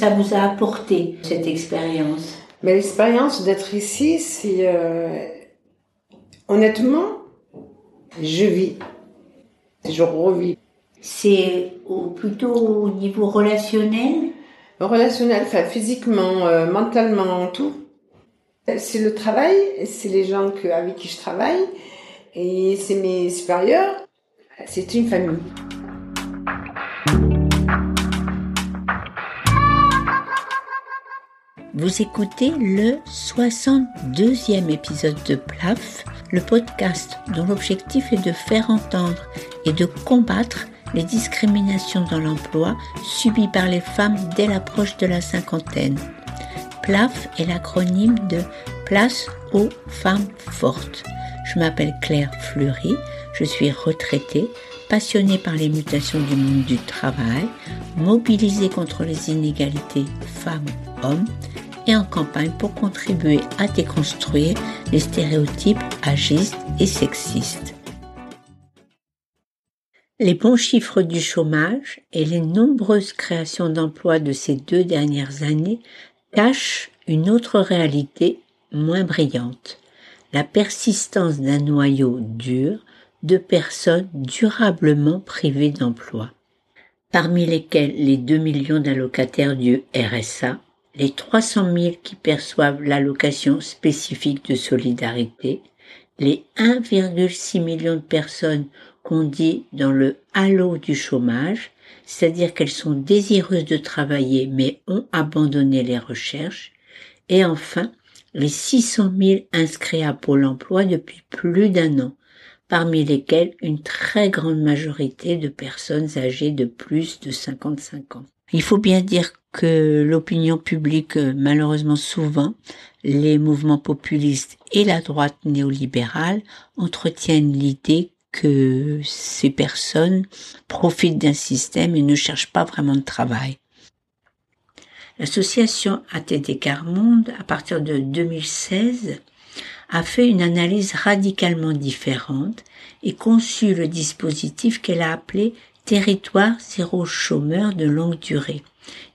ça vous a apporté, cette expérience Mais l'expérience d'être ici, c'est... Euh, honnêtement, je vis. Je revis. C'est plutôt au niveau relationnel Relationnel, enfin physiquement, euh, mentalement, tout. C'est le travail, c'est les gens que, avec qui je travaille, et c'est mes supérieurs. C'est une famille. Vous écoutez le 62e épisode de PLAF, le podcast dont l'objectif est de faire entendre et de combattre les discriminations dans l'emploi subies par les femmes dès l'approche de la cinquantaine. PLAF est l'acronyme de Place aux femmes fortes. Je m'appelle Claire Fleury, je suis retraitée, passionnée par les mutations du monde du travail, mobilisée contre les inégalités femmes-hommes et en campagne pour contribuer à déconstruire les stéréotypes agistes et sexistes. Les bons chiffres du chômage et les nombreuses créations d'emplois de ces deux dernières années cachent une autre réalité moins brillante, la persistance d'un noyau dur de personnes durablement privées d'emploi, parmi lesquelles les 2 millions d'allocataires du RSA les 300 000 qui perçoivent l'allocation spécifique de solidarité, les 1,6 million de personnes qu'on dit dans le halo du chômage, c'est-à-dire qu'elles sont désireuses de travailler mais ont abandonné les recherches, et enfin les 600 000 inscrits à Pôle emploi depuis plus d'un an, parmi lesquels une très grande majorité de personnes âgées de plus de 55 ans. Il faut bien dire que l'opinion publique, malheureusement souvent, les mouvements populistes et la droite néolibérale entretiennent l'idée que ces personnes profitent d'un système et ne cherchent pas vraiment de travail. L'association ATD Carmonde, à partir de 2016, a fait une analyse radicalement différente et conçu le dispositif qu'elle a appelé territoire zéro chômeur de longue durée,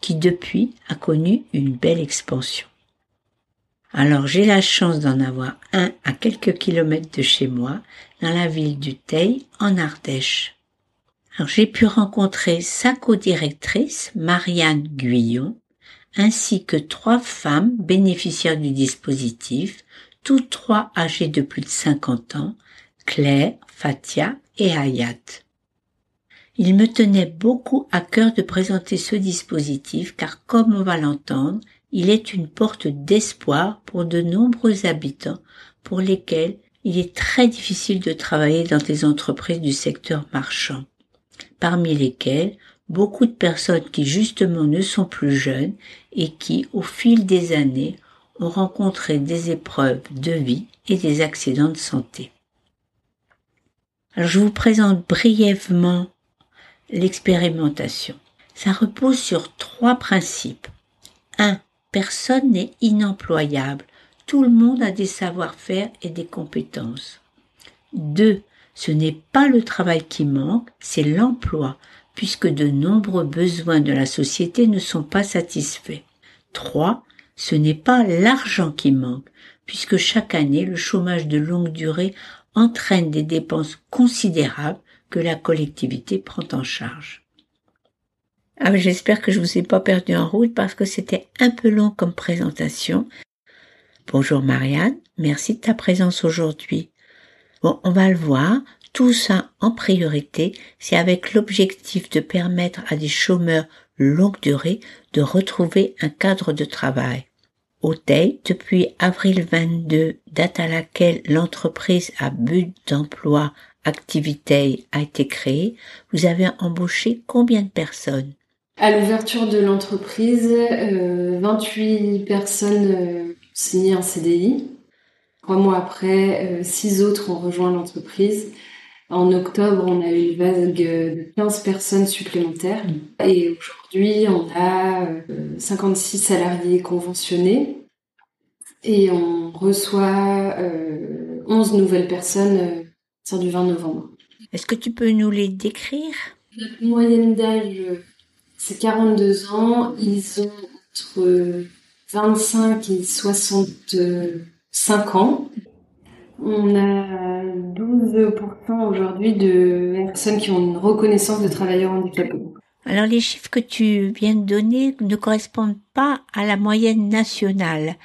qui depuis a connu une belle expansion. Alors j'ai la chance d'en avoir un à quelques kilomètres de chez moi, dans la ville du Teil, en Ardèche. J'ai pu rencontrer sa co-directrice, Marianne Guyon, ainsi que trois femmes bénéficiaires du dispositif, toutes trois âgées de plus de 50 ans, Claire, Fatia et Hayat. Il me tenait beaucoup à cœur de présenter ce dispositif car comme on va l'entendre, il est une porte d'espoir pour de nombreux habitants pour lesquels il est très difficile de travailler dans des entreprises du secteur marchand, parmi lesquelles beaucoup de personnes qui justement ne sont plus jeunes et qui, au fil des années, ont rencontré des épreuves de vie et des accidents de santé. Alors je vous présente brièvement l'expérimentation. Ça repose sur trois principes. 1. Personne n'est inemployable. Tout le monde a des savoir-faire et des compétences. 2. Ce n'est pas le travail qui manque, c'est l'emploi, puisque de nombreux besoins de la société ne sont pas satisfaits. 3. Ce n'est pas l'argent qui manque, puisque chaque année le chômage de longue durée entraîne des dépenses considérables que la collectivité prend en charge. Ah, j'espère que je vous ai pas perdu en route parce que c'était un peu long comme présentation. Bonjour Marianne, merci de ta présence aujourd'hui. Bon, on va le voir. Tout ça en priorité, c'est avec l'objectif de permettre à des chômeurs longue durée de retrouver un cadre de travail. Au depuis avril 22, date à laquelle l'entreprise à but d'emploi activité a été créée, vous avez embauché combien de personnes? À l'ouverture de l'entreprise, 28 euh, personnes euh, signées un CDI. Trois mois après, euh, six autres ont rejoint l'entreprise. En octobre, on a eu une vague de 15 personnes supplémentaires. Et aujourd'hui, on a 56 salariés conventionnés. Et on reçoit 11 nouvelles personnes c'est du 20 novembre. Est-ce que tu peux nous les décrire? Notre moyenne d'âge, c'est 42 ans. Ils ont entre 25 et 65 ans. On a 12% aujourd'hui de personnes qui ont une reconnaissance de travailleurs handicapés. Alors les chiffres que tu viens de donner ne correspondent pas à la moyenne nationale.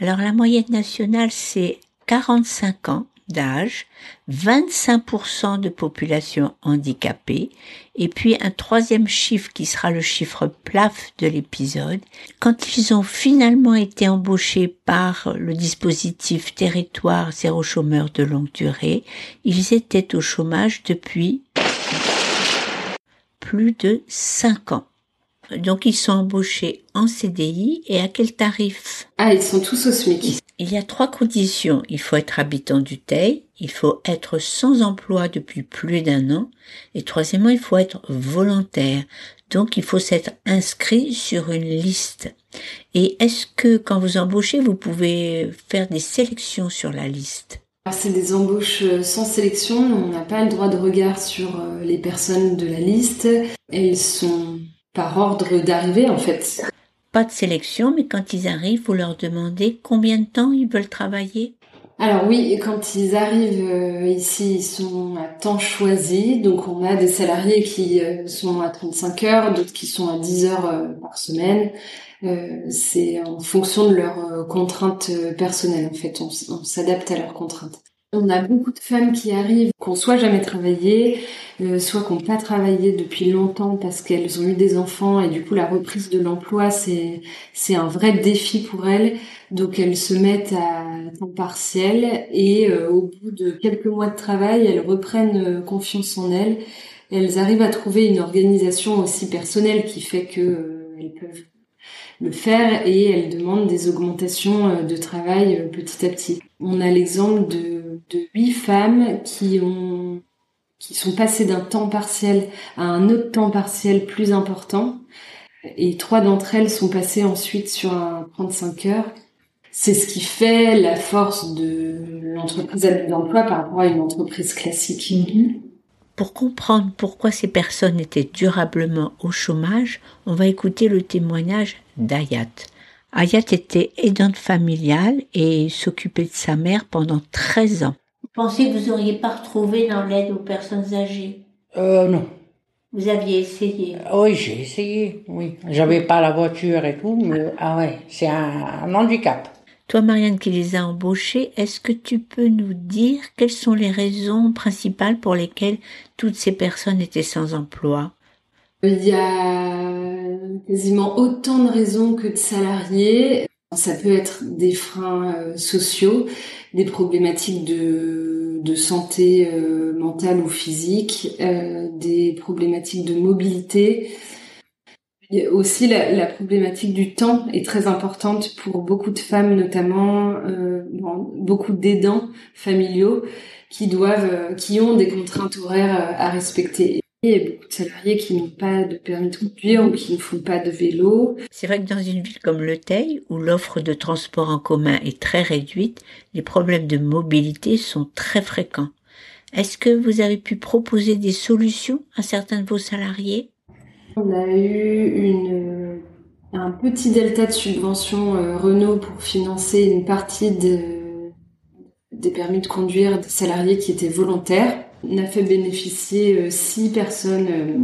Alors la moyenne nationale c'est 45 ans d'âge, 25% de population handicapée, et puis un troisième chiffre qui sera le chiffre plaf de l'épisode. Quand ils ont finalement été embauchés par le dispositif territoire zéro chômeur de longue durée, ils étaient au chômage depuis plus de 5 ans. Donc ils sont embauchés en CDI et à quel tarif? Ah, ils sont tous au SMIC. Il y a trois conditions. Il faut être habitant du Teil, il faut être sans emploi depuis plus d'un an, et troisièmement, il faut être volontaire. Donc, il faut s'être inscrit sur une liste. Et est-ce que quand vous embauchez, vous pouvez faire des sélections sur la liste? C'est des embauches euh, sans sélection. On n'a pas le droit de regard sur euh, les personnes de la liste. Elles sont par ordre d'arrivée, en fait pas de sélection, mais quand ils arrivent, vous leur demandez combien de temps ils veulent travailler? Alors oui, quand ils arrivent euh, ici, ils sont à temps choisi. Donc on a des salariés qui euh, sont à 35 heures, d'autres qui sont à 10 heures euh, par semaine. c'est en fonction de leurs contraintes personnelles en fait. On, on s'adapte à leurs contraintes. On a beaucoup de femmes qui arrivent, qu'on soit jamais travaillé, euh, soit qu'on pas travaillé depuis longtemps parce qu'elles ont eu des enfants et du coup la reprise de l'emploi c'est c'est un vrai défi pour elles. Donc elles se mettent à temps partiel et euh, au bout de quelques mois de travail, elles reprennent euh, confiance en elles. Elles arrivent à trouver une organisation aussi personnelle qui fait que elles peuvent le faire et elles demandent des augmentations de travail petit à petit. On a l'exemple de de huit femmes qui ont qui sont passées d'un temps partiel à un autre temps partiel plus important. Et trois d'entre elles sont passées ensuite sur un 35 heures. C'est ce qui fait la force de l'entreprise d'emploi par rapport à une entreprise classique. Pour comprendre pourquoi ces personnes étaient durablement au chômage, on va écouter le témoignage d'Ayat. Ayat était aidante familiale et s'occupait de sa mère pendant 13 ans. Vous pensez que vous n'auriez pas retrouvé dans l'aide aux personnes âgées? Euh, non. Vous aviez essayé? Oui, j'ai essayé, oui. J'avais pas la voiture et tout, mais ah ouais, c'est un, handicap. Toi, Marianne, qui les a embauchés, est-ce que tu peux nous dire quelles sont les raisons principales pour lesquelles toutes ces personnes étaient sans emploi? Il y a quasiment autant de raisons que de salariés. Ça peut être des freins euh, sociaux, des problématiques de, santé euh, mentale ou physique, euh, des problématiques de mobilité. Aussi la, la, problématique du temps est très importante pour beaucoup de femmes, notamment beaucoup d'aidants familiaux qui doivent, qui ont des contraintes horaires à respecter. Il y a beaucoup de salariés qui n'ont pas de permis de conduire ou qui ne font pas de vélo. C'est vrai que dans une ville comme Le Teil, où l'offre de transport en commun est très réduite, les problèmes de mobilité sont très fréquents. Est-ce que vous avez pu proposer des solutions à certains de vos salariés? On a eu une, un petit delta de subvention euh, Renault pour financer une partie de, des permis de conduire des salariés qui étaient volontaires. On a fait bénéficier euh, six personnes euh,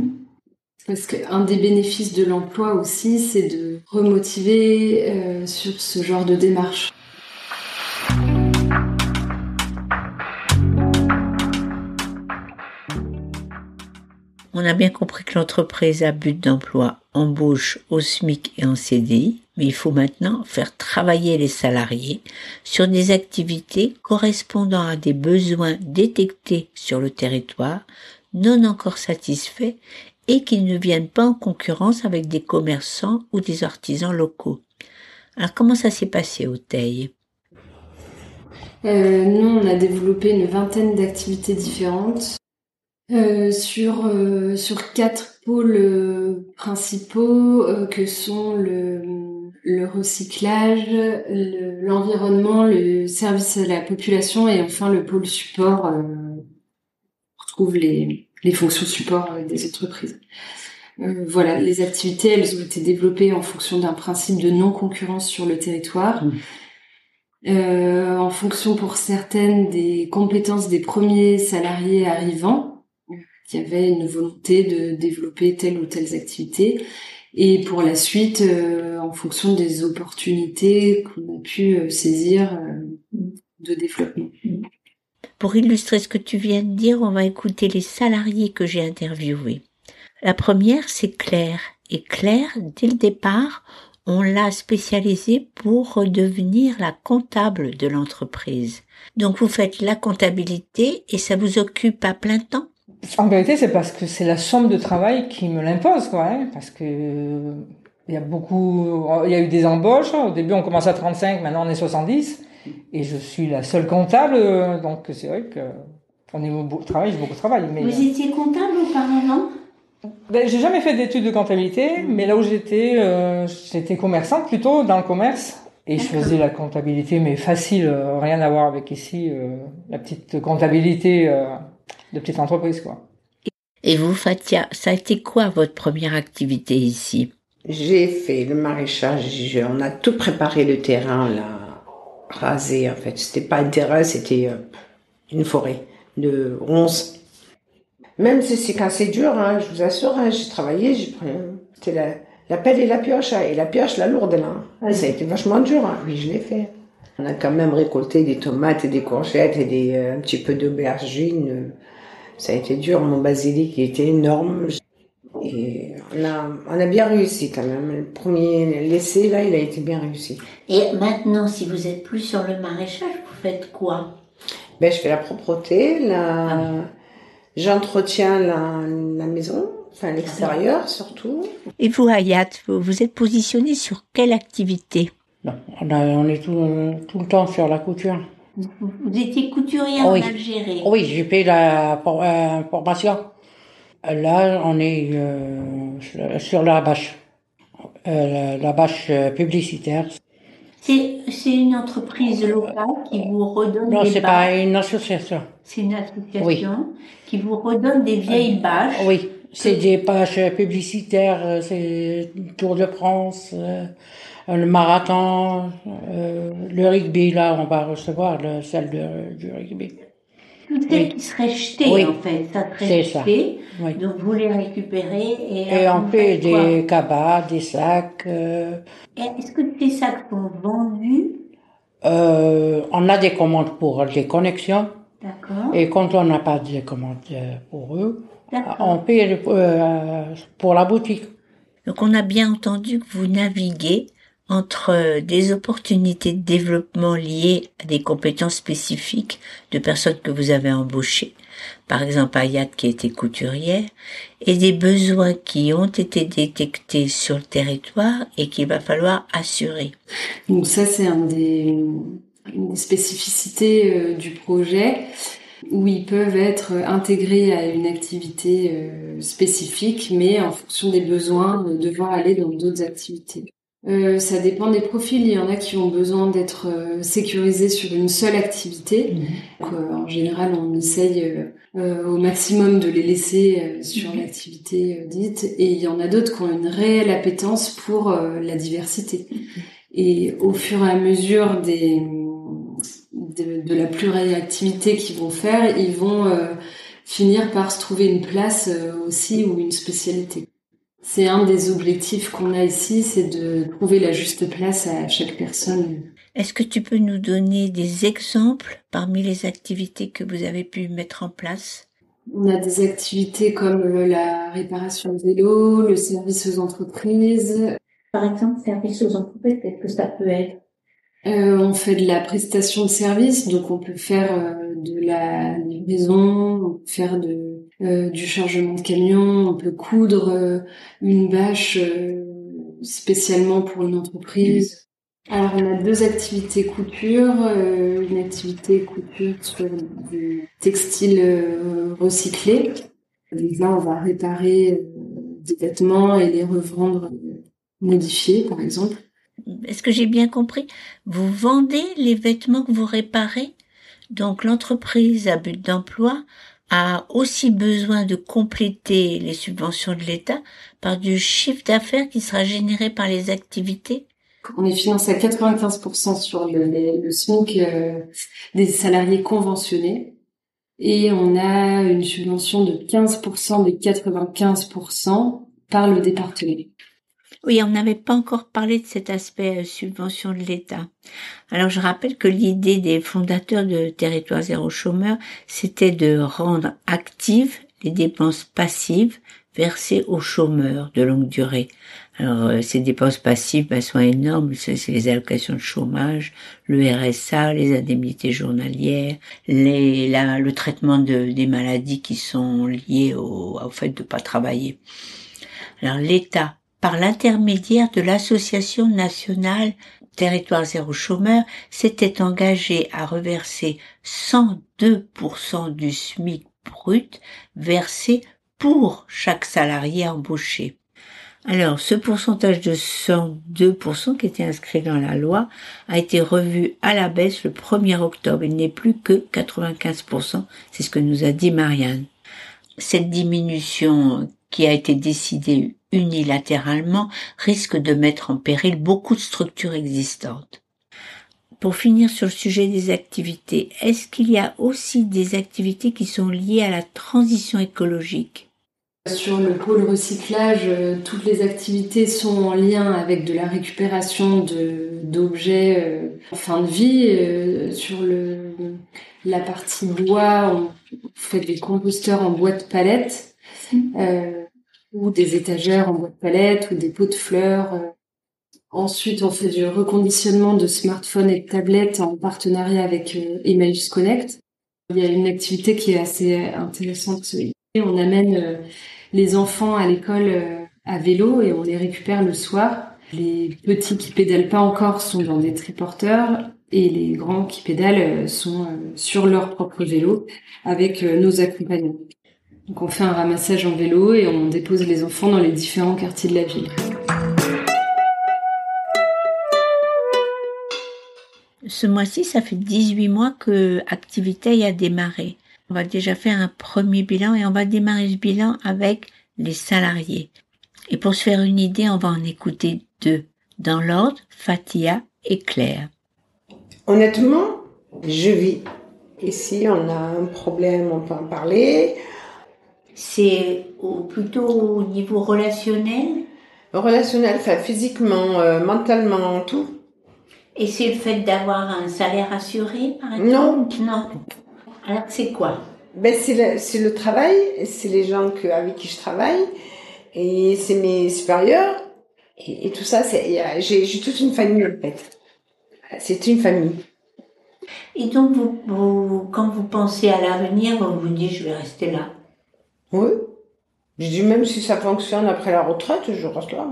parce qu'un des bénéfices de l'emploi aussi, c'est de remotiver euh, sur ce genre de démarche. On a bien compris que l'entreprise à but d'emploi embauche au SMIC et en CDI, mais il faut maintenant faire travailler les salariés sur des activités correspondant à des besoins détectés sur le territoire, non encore satisfaits et qui ne viennent pas en concurrence avec des commerçants ou des artisans locaux. Alors comment ça s'est passé au Teil euh, Nous, on a développé une vingtaine d'activités différentes euh, sur euh, sur quatre pôles euh, principaux que sont le le recyclage, l'environnement, le, service à la population et enfin le pôle support. on retrouve les les fonctions support des entreprises. Euh, voilà, les activités, elles ont été développées en fonction d'un principe de non-concurrence sur le territoire. Mmh. Euh, en fonction pour certaines des compétences des premiers salariés arrivants, qui avaient une volonté de développer telle ou telle activité, et pour la suite, euh, en fonction des opportunités qu'on a pu euh, saisir euh, de développement. Pour illustrer ce que tu viens de dire, on va écouter les salariés que j'ai interviewés. La première, c'est Claire. Et Claire, dès le départ, on l'a spécialisée pour devenir la comptable de l'entreprise. Donc vous faites la comptabilité et ça vous occupe à plein temps? En vérité, c'est parce que c'est la somme de travail qui me l'impose, quoi. Hein, parce que il y a beaucoup, il y a eu des embauches. Au début, on commence à 35, maintenant on est 70, et je suis la seule comptable. Donc c'est vrai que au niveau de travail, j'ai beaucoup de travail. Mais Vous étiez comptable auparavant? Ben, j'ai jamais fait d'études de comptabilité, mais là où j'étais, euh, j'étais commerçante plutôt dans le commerce. Et je faisais la comptabilité, mais facile, euh, rien à voir avec ici, euh, la petite comptabilité de petite entreprise, quoi. Et vous, Fatia, ça a été quoi votre première activité ici? J'ai fait le maraîchage, on a tout préparé le terrain, là, rasé en fait. C'était pas un terrain, c'était euh, une forêt de ronces. Même si c'est quand c'est dur, hein, je vous assure, hein, j'ai travaillé, j'ai pris, c'était la, la pelle et la pioche, hein, et la pioche, la lourde là. Ah, ça a été vachement dur, hein. oui, je l'ai fait. On a quand même récolté des tomates et des courgettes et des, euh, un petit peu d'aubergines. Ça a été dur, mon basilic il était énorme. Et on a, on a bien réussi quand même. Le premier l'essai, là, il a été bien réussi. Et maintenant, si vous êtes plus sur le maraîchage, vous faites quoi? Ben, je fais la propreté, la... j'entretiens la, la maison, enfin l'extérieur surtout. Et vous, Hayat, vous vous êtes positionné sur quelle activité? Non, on, a- on est tout, tout le temps sur la couture. Vous, vous étiez couturière Oui. en Algérie. Oui, j'ai fait la for- euh, formation. Là, on est euh, sur- la bâche. Euh, la, la bâche publicitaire. C'est c'est une entreprise locale qui vous redonne Non, des c'est bâches. pas une association. C'est une association qui vous redonne des vieilles bâches. Oui, c'est des pages publicitaires, c'est Tour de France, le marathon, euh, le rugby, là, on va recevoir le, celle de, du rugby. Toutes celles Oui. qui seraient jetées, Oui. en fait. Ça serait C'est ça. jeté. Oui. Donc, vous les récupérez et... Et alors, on fait des cabas, des sacs. euh, Est-ce que ces sacs sont vendus? euh, on a des commandes pour les connexions. D'accord. Et quand on n'a pas de commandes euh, pour eux, on paye euh, pour la boutique. Donc on a bien entendu que vous naviguez entre des opportunités de développement liées à des compétences spécifiques de personnes que vous avez embauchées, par exemple Ayat qui était couturière, et des besoins qui ont été détectés sur le territoire et qu'il va falloir assurer. Donc ça, c'est un des, une des spécificités euh, du projet où ils peuvent être intégrés à une activité euh, spécifique, mais en fonction des besoins, euh, devoir aller dans d'autres activités. Euh, ça dépend des profils. Il y en a qui ont besoin d'être euh, sécurisés sur une seule activité. Donc, euh, en général, on essaye euh, euh, au maximum de les laisser euh, sur l'activité euh, dite. Et il y en a d'autres qui ont une réelle appétence pour euh, la diversité. Et au fur et à mesure des, de, de la pluriactivité qu'ils vont faire, ils vont euh, finir par se trouver une place euh, aussi ou une spécialité. C'est un des objectifs qu'on a ici, c'est de trouver la juste place à chaque personne. Est-ce que tu peux nous donner des exemples parmi les activités que vous avez pu mettre en place? On a des activités comme la réparation de vélo, le service aux entreprises. Par exemple, service aux entreprises, qu'est-ce que ça peut être? Euh, on fait de la prestation de service, donc on peut faire euh, de la livraison, on peut faire de, euh, du chargement de camion, on peut coudre euh, une bâche euh, spécialement pour une entreprise. Alors on a deux activités couture, une activité couture sur du textile recyclé. Donc là on va réparer des vêtements et les revendre modifiés par exemple. Est-ce que j'ai bien compris? Vous vendez les vêtements que vous réparez? Donc l'entreprise à but d'emploi a aussi besoin de compléter les subventions de l'État par du chiffre d'affaires qui sera généré par les activités On est financé à 95% sur le, le euh, des salariés conventionnés et on a une subvention de 15% des 95% par le département. Oui, on n'avait pas encore parlé de cet aspect euh, subvention de l'État. Alors je rappelle que l'idée des fondateurs de Territoire zéro chômeur, c'était de rendre actives les dépenses passives versées aux chômeurs de longue durée. Alors euh, ces dépenses passives ben, sont énormes, c'est les allocations de chômage, le RSA, les indemnités journalières, les, le traitement de, des maladies qui sont liées au, au fait de pas travailler. Alors l'État par l'intermédiaire de l'Association nationale Territoire zéro chômeur, s'était engagé à reverser 102% du SMIC brut versé pour chaque salarié embauché. Alors, ce pourcentage de 102% qui était inscrit dans la loi a été revu à la baisse le 1er octobre. Il n'est plus que 95%. C'est ce que nous a dit Marianne. Cette diminution qui a été décidée unilatéralement risque de mettre en péril beaucoup de structures existantes. Pour finir sur le sujet des activités, est-ce qu'il y a aussi des activités qui sont liées à la transition écologique? Sur le pôle recyclage, euh, toutes les activités sont en lien avec de la récupération d'objets euh, en fin de vie. Euh, sur le, la partie bois, on fait des composteurs en bois de palette. Euh, ou des étagères en bois de palette ou des pots de fleurs. Euh. Ensuite, on fait du reconditionnement de smartphones et de tablettes en partenariat avec euh, Emmaüs Connect. Il y a une activité qui est assez intéressante. On amène euh, les enfants à l'école à vélo et on les récupère le soir. Les petits qui pédalent pas encore sont dans des triporteurs et les grands qui pédalent sont sur leur propre vélo avec nos accompagnants. Donc on fait un ramassage en vélo et on dépose les enfants dans les différents quartiers de la ville. Ce mois-ci, ça fait 18 mois que Activité a démarré. On va déjà faire un premier bilan et on va démarrer ce bilan avec les salariés. Et pour se faire une idée, on va en écouter deux. Dans l'ordre, Fatia et Claire. Honnêtement, je vis. Ici, on a un problème, on peut en parler c'est plutôt au niveau relationnel? Relationnel, enfin, physiquement, euh, mentalement, tout. Et c'est le fait d'avoir un salaire assuré, par exemple? Non. Non. Alors, c'est quoi? Ben, c'est le, travail, c'est les gens que, avec qui je travaille, et c'est mes supérieurs, et, tout ça, j'ai toute une famille, en fait. C'est une famille. Et donc, vous, quand vous pensez à l'avenir, vous vous dites, je vais rester là oui. Je dis même si ça fonctionne après la retraite, je reste là.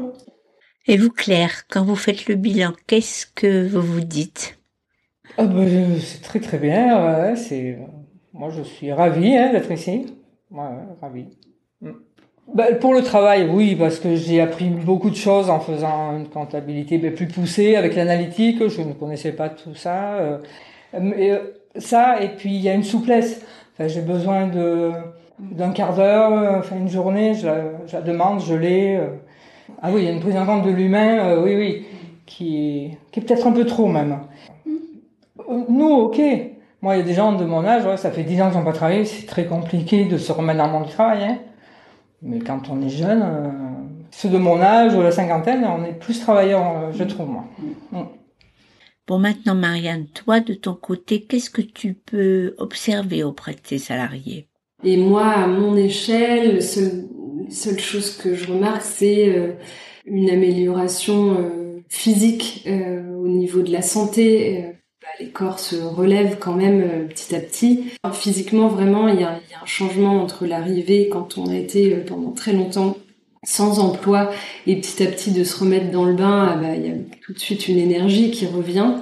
Et vous, Claire, quand vous faites le bilan, qu'est-ce que vous vous dites? Ah ben, C'est très très bien. c'est... Moi, je suis ravie hein, d'être ici. Ouais, ravie. Mm. Ben, pour le travail, oui, parce que j'ai appris beaucoup de choses en faisant une comptabilité ben, plus poussée avec l'analytique. Je ne connaissais pas tout ça. Euh, euh, ça, et puis il y a une souplesse. Enfin, j'ai besoin de d'un quart d'heure, euh, enfin une journée, je la, demande, je l'ai. Euh. Ah oui, il y a une prise en compte de l'humain, euh, oui, oui, qui est, qui est peut-être un peu trop même. Nous, ok. Moi, il y a des gens de mon âge, ça fait 10 ans qu'ils n'ont pas travaillé, c'est très compliqué de se remettre dans le monde du travail. Hein. Mais quand on est jeune, ceux de mon âge ou la cinquantaine, on est plus travailleurs, je trouve, moi. Mm. Bon, maintenant, Marianne, toi, de ton côté, qu'est-ce que tu peux observer auprès de tes salariés? Et moi, à mon échelle, la seule, chose que je remarque, c'est euh, une amélioration euh, physique euh, au niveau de la santé. Bah, les corps se relèvent quand même petit à petit. physiquement, vraiment, il y, a, un changement entre l'arrivée, quand on a été pendant très longtemps sans emploi, et petit à petit de se remettre dans le bain, ah bah, il y a tout de suite une énergie qui revient.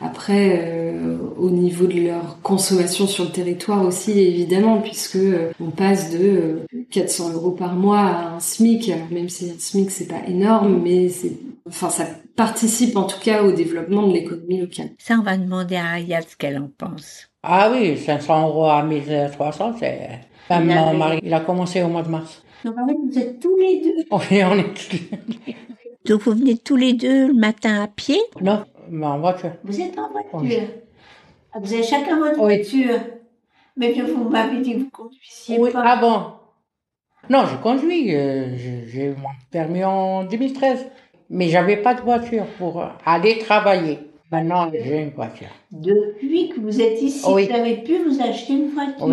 Après, euh, au niveau de leur consommation sur le territoire aussi, évidemment, puisque euh, on passe de 400 euh, euros par mois à un SMIC. Alors même si un SMIC c'est pas énorme, mais c'est, enfin, ça participe en tout cas au développement de l'économie locale. Ça, on va demander à Ayat ce qu'elle en pense. Ah oui, 500 euros à 1300, c'est Ben, mon mari, il a commencé au mois de mars. Donc en fait, vous êtes tous les deux. On est, on est... Donc vous venez tous les deux le matin à pied? Non, mais en voiture. Vous êtes en voiture. Oui. Ah, vous avez chacun votre Oui. voiture. Mais bien, vous m'avez dit que vous conduisiez Oui, pas. ah bon? Non, je conduis. euh, j'ai- mon permis en 2013. Mais j'avais pas de voiture pour aller travailler. Maintenant, j'ai une voiture. Depuis que vous êtes ici, Oui. vous avez pu vous acheter une voiture.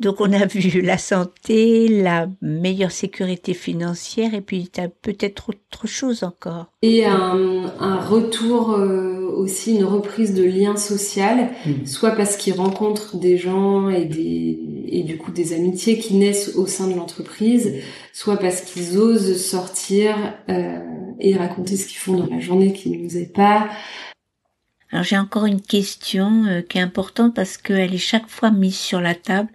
Donc on a vu la santé, la meilleure sécurité financière et puis t'as peut-être autre chose encore. Et un, un retour euh, aussi, une reprise de lien social, Mm. soit parce qu'ils rencontrent des gens et, des, et du coup des amitiés qui naissent au sein de l'entreprise, soit parce qu'ils osent sortir euh, et raconter ce qu'ils font dans la journée qui ne nous est pas. Alors j'ai encore une question euh, qui est importante parce qu'elle est chaque fois mise sur la table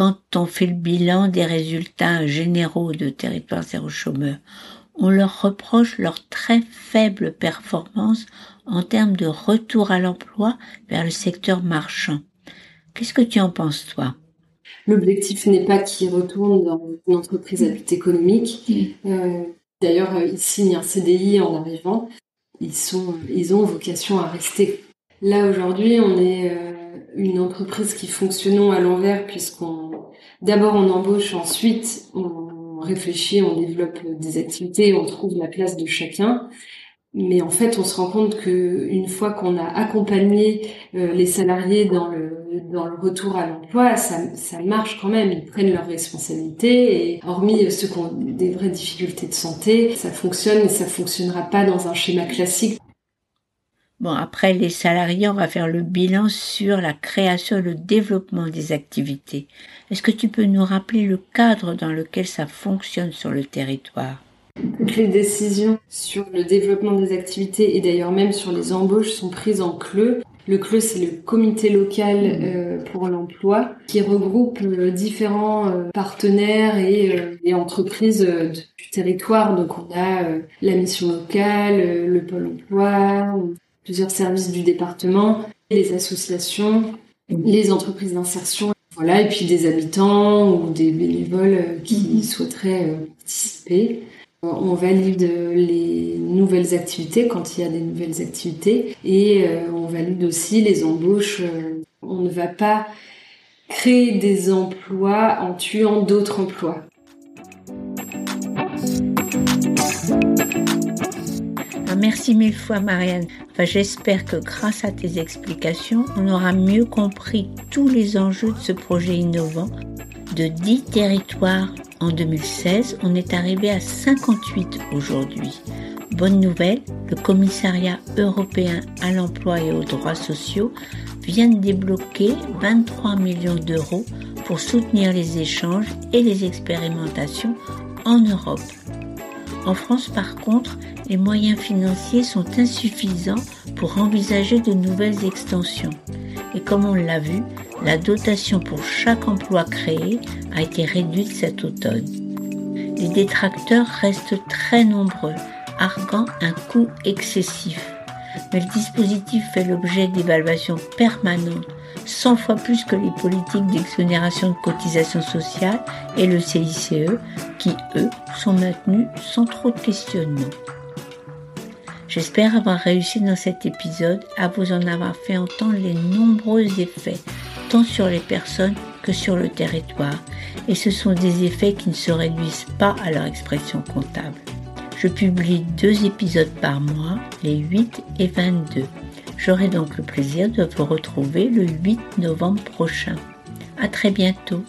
quand on fait le bilan des résultats généraux de Territoire Zéro Chômeur. On leur reproche leur très faible performance en termes de retour à l'emploi vers le secteur marchand. Qu'est-ce que tu en penses toi? L'objectif n'est pas qu'ils retournent dans une entreprise à but économique. Euh, D'ailleurs, euh, ils signent un CDI en arrivant. Ils sont, ils ont vocation à rester. Là aujourd'hui, on est euh, une entreprise qui fonctionnons à l'envers puisqu'on, d'abord on embauche, ensuite on réfléchit, on développe des activités, on trouve la place de chacun. Mais en fait, on se rend compte que une fois qu'on a accompagné euh, les salariés dans le dans le retour à l'emploi, ça, ça marche quand même. Ils prennent leurs responsabilités et hormis ceux qui ont des vraies difficultés de santé, ça fonctionne, mais ça fonctionnera pas dans un schéma classique. Bon, après les salariés, on va faire le bilan sur la création et le développement des activités. Est-ce que tu peux nous rappeler le cadre dans lequel ça fonctionne sur le territoire? Toutes les décisions sur le développement des activités et d'ailleurs même sur les embauches sont prises en CLE. Le CLE, c'est le comité local euh, pour l'emploi qui regroupe euh, différents euh, partenaires et, entreprises du territoire. Donc on a la mission locale, le pôle emploi, plusieurs services du département, les associations, les entreprises d'insertion, voilà, et puis des habitants ou des bénévoles euh, qui souhaiteraient euh, participer. On valide les nouvelles activités quand il y a des nouvelles activités et euh, on valide aussi les embauches. Euh, On ne va pas créer des emplois en tuant d'autres emplois. Merci mille fois Marianne. Enfin, J'espère que grâce à tes explications, on aura mieux compris tous les enjeux de ce projet innovant. De 10 territoires en 2016, on est arrivé à 58 aujourd'hui. Bonne nouvelle, le commissariat européen à l'emploi et aux droits sociaux vient de débloquer 23 millions d'euros pour soutenir les échanges et les expérimentations en Europe. En France, par contre, les moyens financiers sont insuffisants pour envisager de nouvelles extensions. Et comme on l'a vu, la dotation pour chaque emploi créé a été réduite cet automne. Les détracteurs restent très nombreux, arguant un coût excessif. Mais le dispositif fait l'objet d'évaluations permanentes, 100 fois plus que les politiques d'exonération de cotisations sociales et le CICE, qui, eux, sont maintenus sans trop de questionnement. J'espère avoir réussi dans cet épisode à vous en avoir fait entendre les nombreux effets, tant sur les personnes que sur le territoire, et ce sont des effets qui ne se réduisent pas à leur expression comptable. Je publie deux épisodes par mois, les 8 et 22. J'aurai donc le plaisir de vous retrouver le 8 novembre prochain. À très bientôt.